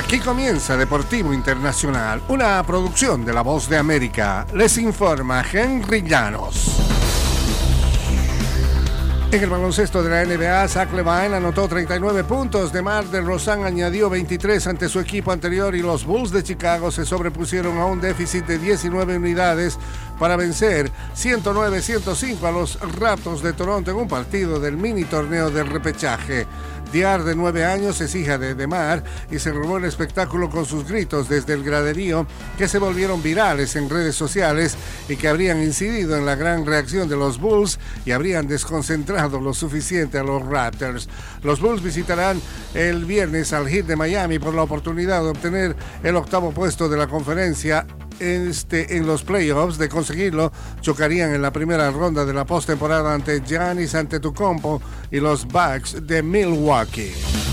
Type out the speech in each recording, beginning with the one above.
Aquí comienza Deportivo Internacional, una producción de La Voz de América. Les informa Henry Llanos. En el baloncesto de la NBA, Zach Levine anotó 39 puntos. De Mar del Rosan añadió 23 ante su equipo anterior y los Bulls de Chicago se sobrepusieron a un déficit de 19 unidades para vencer 109-105 a los Raptors de Toronto en un partido del mini torneo del repechaje. Diar, de nueve años, es hija de Demar y se robó el espectáculo con sus gritos desde el graderío que se volvieron virales en redes sociales y que habrían incidido en la gran reacción de los Bulls y habrían desconcentrado lo suficiente a los Raptors. Los Bulls visitarán el viernes al Heat de Miami por la oportunidad de obtener el octavo puesto de la conferencia este, en los playoffs de conseguirlo, chocarían en la primera ronda de la postemporada ante Giannis Antetokounmpo y los Bucks de Milwaukee.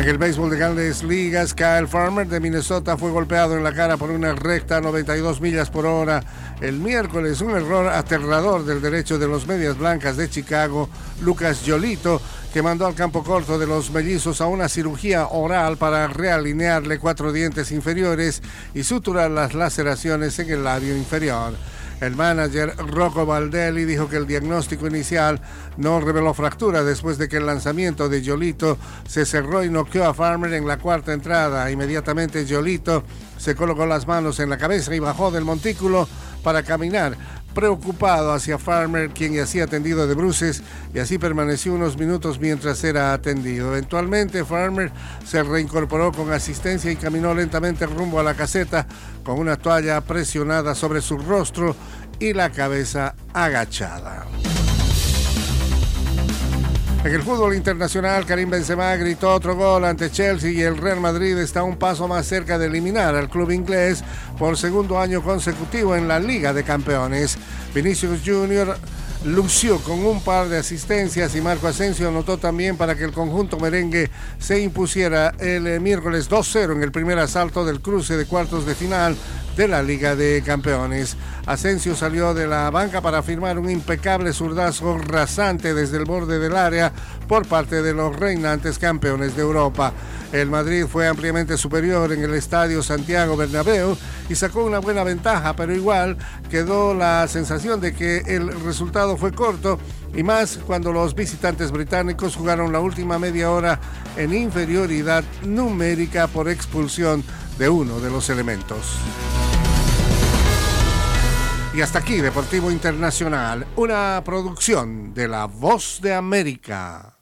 En el béisbol de grandes ligas, Kyle Farmer de Minnesota fue golpeado en la cara por una recta a 92 millas por hora el miércoles. Un error aterrador del derecho de los medias blancas de Chicago, Lucas Yolito, que mandó al campo corto de los mellizos a una cirugía oral para realinearle cuatro dientes inferiores y suturar las laceraciones en el labio inferior. El manager Rocco Valdelli dijo que el diagnóstico inicial no reveló fractura después de que el lanzamiento de Yolito se cerró y noqueó a Farmer en la cuarta entrada. Inmediatamente Yolito se colocó las manos en la cabeza y bajó del montículo para caminar preocupado hacia Farmer, quien yacía atendido de bruces, y así permaneció unos minutos mientras era atendido. Eventualmente, Farmer se reincorporó con asistencia y caminó lentamente rumbo a la caseta con una toalla presionada sobre su rostro y la cabeza agachada. En el fútbol internacional, Karim Benzema gritó otro gol ante Chelsea y el Real Madrid está un paso más cerca de eliminar al club inglés por segundo año consecutivo en la Liga de Campeones. Vinicius Junior lució con un par de asistencias y Marco Asensio anotó también para que el conjunto merengue se impusiera el miércoles 2-0 en el primer asalto del cruce de cuartos de final de la Liga de Campeones. Asensio salió de la banca para firmar un impecable zurdazo rasante desde el borde del área por parte de los reinantes campeones de Europa. El Madrid fue ampliamente superior en el estadio Santiago Bernabéu y sacó una buena ventaja, pero igual quedó la sensación de que el resultado fue corto y más cuando los visitantes británicos jugaron la última media hora en inferioridad numérica por expulsión de uno de los elementos. Y hasta aquí, Deportivo Internacional, una producción de La Voz de América.